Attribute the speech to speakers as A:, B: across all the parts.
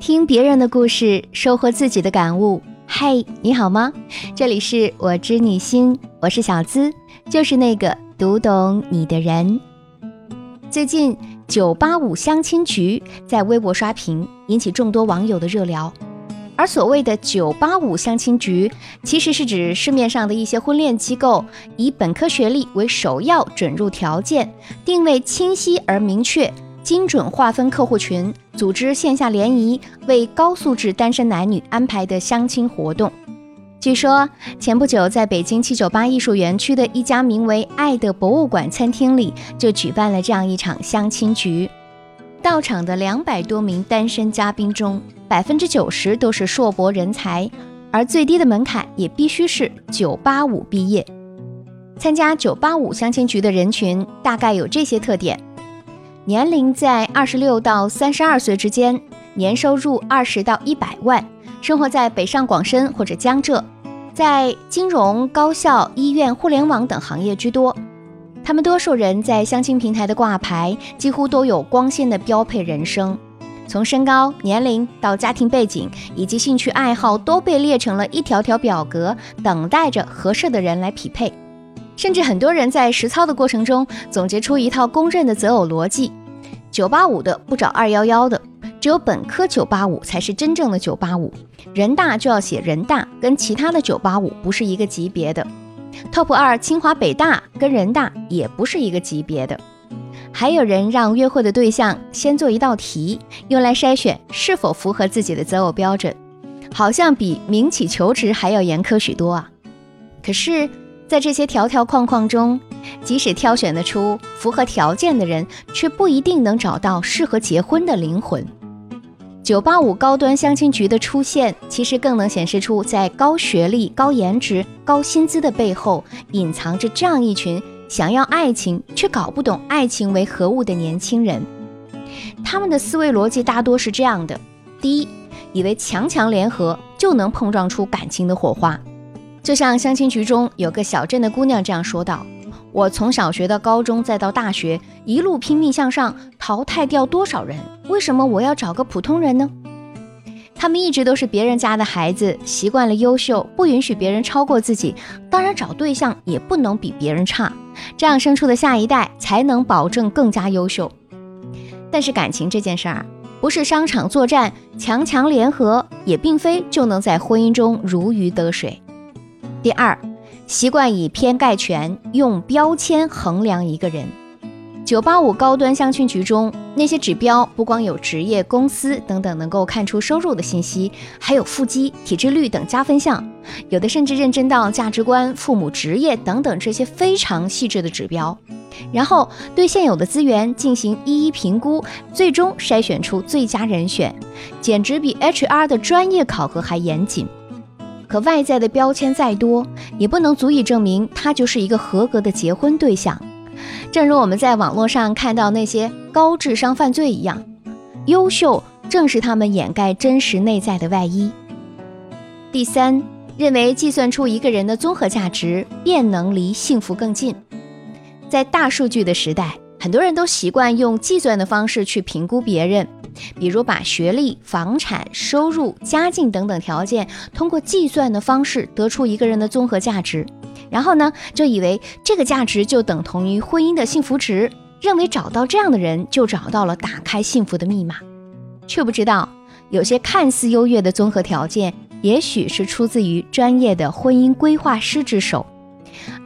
A: 听别人的故事，收获自己的感悟。嘿，你好吗？这里是我知你心，我是小资，就是那个读懂你的人。最近九八五相亲局在微博刷屏，引起众多网友的热聊。而所谓的九八五相亲局，其实是指市面上的一些婚恋机构，以本科学历为首要准入条件，定位清晰而明确。精准划分客户群，组织线下联谊，为高素质单身男女安排的相亲活动。据说前不久，在北京七九八艺术园区的一家名为“爱的博物馆”餐厅里，就举办了这样一场相亲局。到场的两百多名单身嘉宾中，百分之九十都是硕博人才，而最低的门槛也必须是九八五毕业。参加九八五相亲局的人群大概有这些特点。年龄在二十六到三十二岁之间，年收入二十到一百万，生活在北上广深或者江浙，在金融、高校、医院、互联网等行业居多。他们多数人在相亲平台的挂牌，几乎都有光鲜的标配人生，从身高、年龄到家庭背景以及兴趣爱好，都被列成了一条条表格，等待着合适的人来匹配。甚至很多人在实操的过程中，总结出一套公认的择偶逻辑。九八五的不找二幺幺的，只有本科九八五才是真正的九八五。人大就要写人大，跟其他的九八五不是一个级别的。Top 二清华北大跟人大也不是一个级别的。还有人让约会的对象先做一道题，用来筛选是否符合自己的择偶标准，好像比民企求职还要严苛许多啊。可是。在这些条条框框中，即使挑选得出符合条件的人，却不一定能找到适合结婚的灵魂。九八五高端相亲局的出现，其实更能显示出在高学历、高颜值、高薪资的背后，隐藏着这样一群想要爱情却搞不懂爱情为何物的年轻人。他们的思维逻辑大多是这样的：第一，以为强强联合就能碰撞出感情的火花。就像相亲局中有个小镇的姑娘这样说道：“我从小学到高中，再到大学，一路拼命向上，淘汰掉多少人？为什么我要找个普通人呢？他们一直都是别人家的孩子，习惯了优秀，不允许别人超过自己，当然找对象也不能比别人差，这样生出的下一代才能保证更加优秀。但是感情这件事儿，不是商场作战，强强联合，也并非就能在婚姻中如鱼得水。”第二，习惯以偏概全，用标签衡量一个人。九八五高端相亲局中，那些指标不光有职业、公司等等能够看出收入的信息，还有腹肌、体脂率等加分项，有的甚至认真到价值观、父母职业等等这些非常细致的指标，然后对现有的资源进行一一评估，最终筛选出最佳人选，简直比 HR 的专业考核还严谨。可外在的标签再多，也不能足以证明他就是一个合格的结婚对象。正如我们在网络上看到那些高智商犯罪一样，优秀正是他们掩盖真实内在的外衣。第三，认为计算出一个人的综合价值，便能离幸福更近。在大数据的时代，很多人都习惯用计算的方式去评估别人。比如把学历、房产、收入、家境等等条件通过计算的方式得出一个人的综合价值，然后呢，就以为这个价值就等同于婚姻的幸福值，认为找到这样的人就找到了打开幸福的密码，却不知道有些看似优越的综合条件，也许是出自于专业的婚姻规划师之手，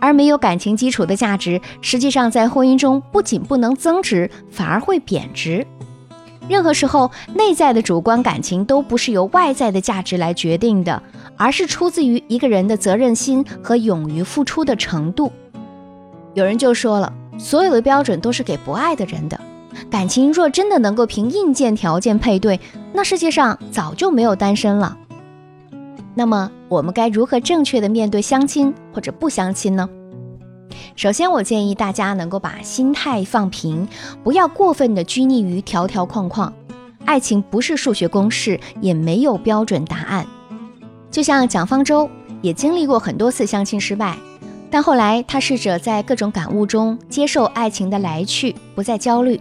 A: 而没有感情基础的价值，实际上在婚姻中不仅不能增值，反而会贬值。任何时候，内在的主观感情都不是由外在的价值来决定的，而是出自于一个人的责任心和勇于付出的程度。有人就说了，所有的标准都是给不爱的人的。感情若真的能够凭硬件条件配对，那世界上早就没有单身了。那么，我们该如何正确的面对相亲或者不相亲呢？首先，我建议大家能够把心态放平，不要过分的拘泥于条条框框。爱情不是数学公式，也没有标准答案。就像蒋方舟也经历过很多次相亲失败，但后来他试着在各种感悟中接受爱情的来去，不再焦虑。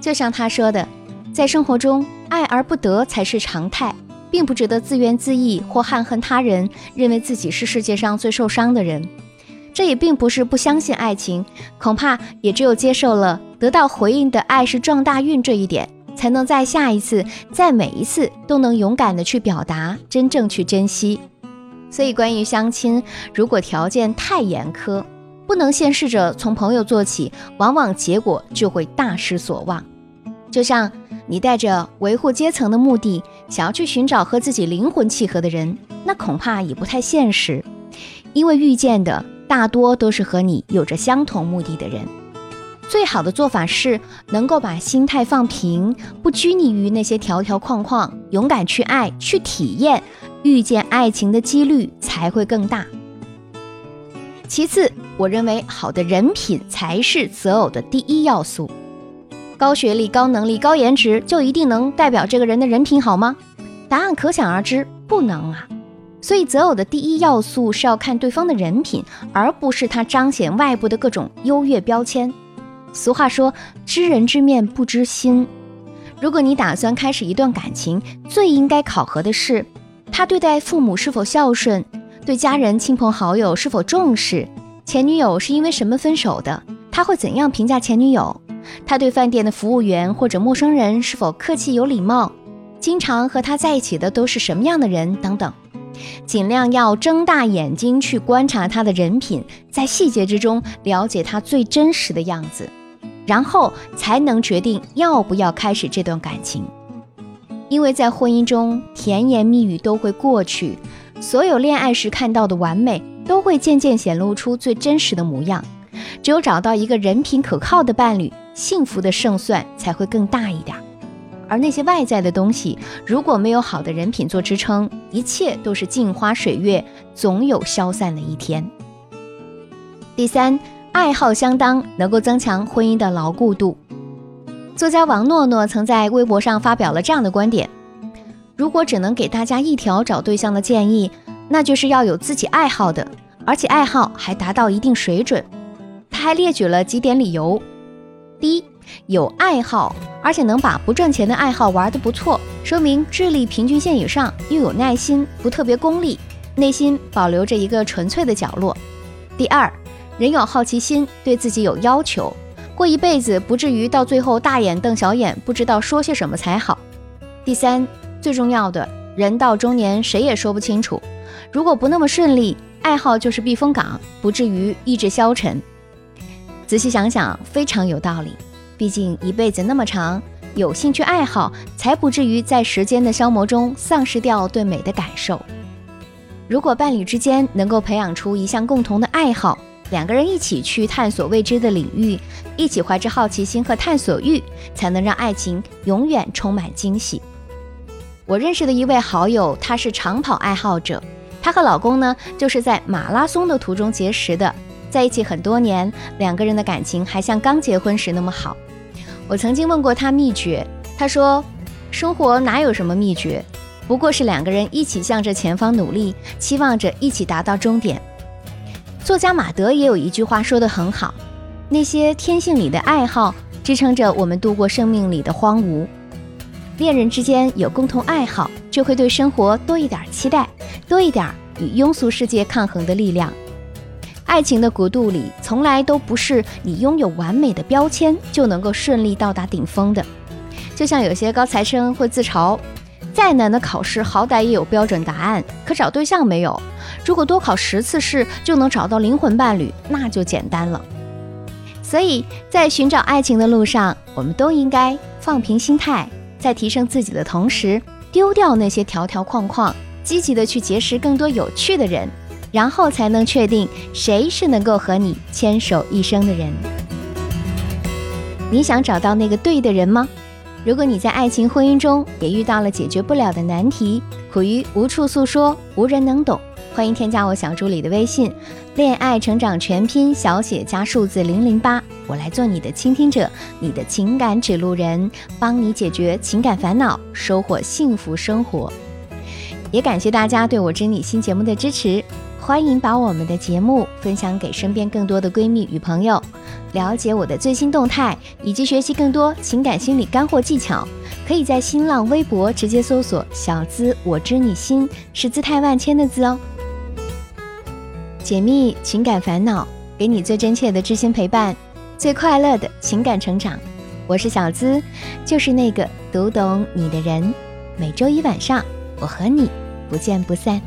A: 就像他说的，在生活中爱而不得才是常态，并不值得自怨自艾或憾恨他人，认为自己是世界上最受伤的人。这也并不是不相信爱情，恐怕也只有接受了得到回应的爱是撞大运这一点，才能在下一次、在每一次都能勇敢的去表达，真正去珍惜。所以，关于相亲，如果条件太严苛，不能先试着从朋友做起，往往结果就会大失所望。就像你带着维护阶层的目的，想要去寻找和自己灵魂契合的人，那恐怕也不太现实，因为遇见的大多都是和你有着相同目的的人。最好的做法是能够把心态放平，不拘泥于那些条条框框，勇敢去爱，去体验，遇见爱情的几率才会更大。其次，我认为好的人品才是择偶的第一要素。高学历、高能力、高颜值就一定能代表这个人的人品好吗？答案可想而知，不能啊。所以择偶的第一要素是要看对方的人品，而不是他彰显外部的各种优越标签。俗话说，知人知面不知心。如果你打算开始一段感情，最应该考核的是他对待父母是否孝顺。对家人、亲朋好友是否重视？前女友是因为什么分手的？他会怎样评价前女友？他对饭店的服务员或者陌生人是否客气有礼貌？经常和他在一起的都是什么样的人？等等，尽量要睁大眼睛去观察他的人品，在细节之中了解他最真实的样子，然后才能决定要不要开始这段感情。因为在婚姻中，甜言蜜语都会过去。所有恋爱时看到的完美，都会渐渐显露出最真实的模样。只有找到一个人品可靠的伴侣，幸福的胜算才会更大一点。而那些外在的东西，如果没有好的人品做支撑，一切都是镜花水月，总有消散的一天。第三，爱好相当能够增强婚姻的牢固度。作家王诺诺曾在微博上发表了这样的观点。如果只能给大家一条找对象的建议，那就是要有自己爱好的，而且爱好还达到一定水准。他还列举了几点理由：第一，有爱好，而且能把不赚钱的爱好玩得不错，说明智力平均线以上，又有耐心，不特别功利，内心保留着一个纯粹的角落。第二，人有好奇心，对自己有要求，过一辈子不至于到最后大眼瞪小眼，不知道说些什么才好。第三。最重要的人到中年，谁也说不清楚。如果不那么顺利，爱好就是避风港，不至于意志消沉。仔细想想，非常有道理。毕竟一辈子那么长，有兴趣爱好，才不至于在时间的消磨中丧失掉对美的感受。如果伴侣之间能够培养出一项共同的爱好，两个人一起去探索未知的领域，一起怀着好奇心和探索欲，才能让爱情永远充满惊喜。我认识的一位好友，她是长跑爱好者。她和老公呢，就是在马拉松的途中结识的，在一起很多年，两个人的感情还像刚结婚时那么好。我曾经问过他秘诀，他说：“生活哪有什么秘诀，不过是两个人一起向着前方努力，期望着一起达到终点。”作家马德也有一句话说得很好：“那些天性里的爱好，支撑着我们度过生命里的荒芜。”恋人之间有共同爱好，就会对生活多一点期待，多一点与庸俗世界抗衡的力量。爱情的国度里，从来都不是你拥有完美的标签就能够顺利到达顶峰的。就像有些高材生会自嘲，再难的考试好歹也有标准答案，可找对象没有。如果多考十次试就能找到灵魂伴侣，那就简单了。所以在寻找爱情的路上，我们都应该放平心态。在提升自己的同时，丢掉那些条条框框，积极的去结识更多有趣的人，然后才能确定谁是能够和你牵手一生的人。你想找到那个对的人吗？如果你在爱情婚姻中也遇到了解决不了的难题，苦于无处诉说，无人能懂。欢迎添加我小助理的微信，恋爱成长全拼小写加数字零零八，我来做你的倾听者，你的情感指路人，帮你解决情感烦恼，收获幸福生活。也感谢大家对我知你新节目的支持，欢迎把我们的节目分享给身边更多的闺蜜与朋友，了解我的最新动态以及学习更多情感心理干货技巧。可以在新浪微博直接搜索“小资我知你心”，是姿态万千的“资”哦。解密情感烦恼，给你最真切的知心陪伴，最快乐的情感成长。我是小资，就是那个读懂你的人。每周一晚上，我和你不见不散。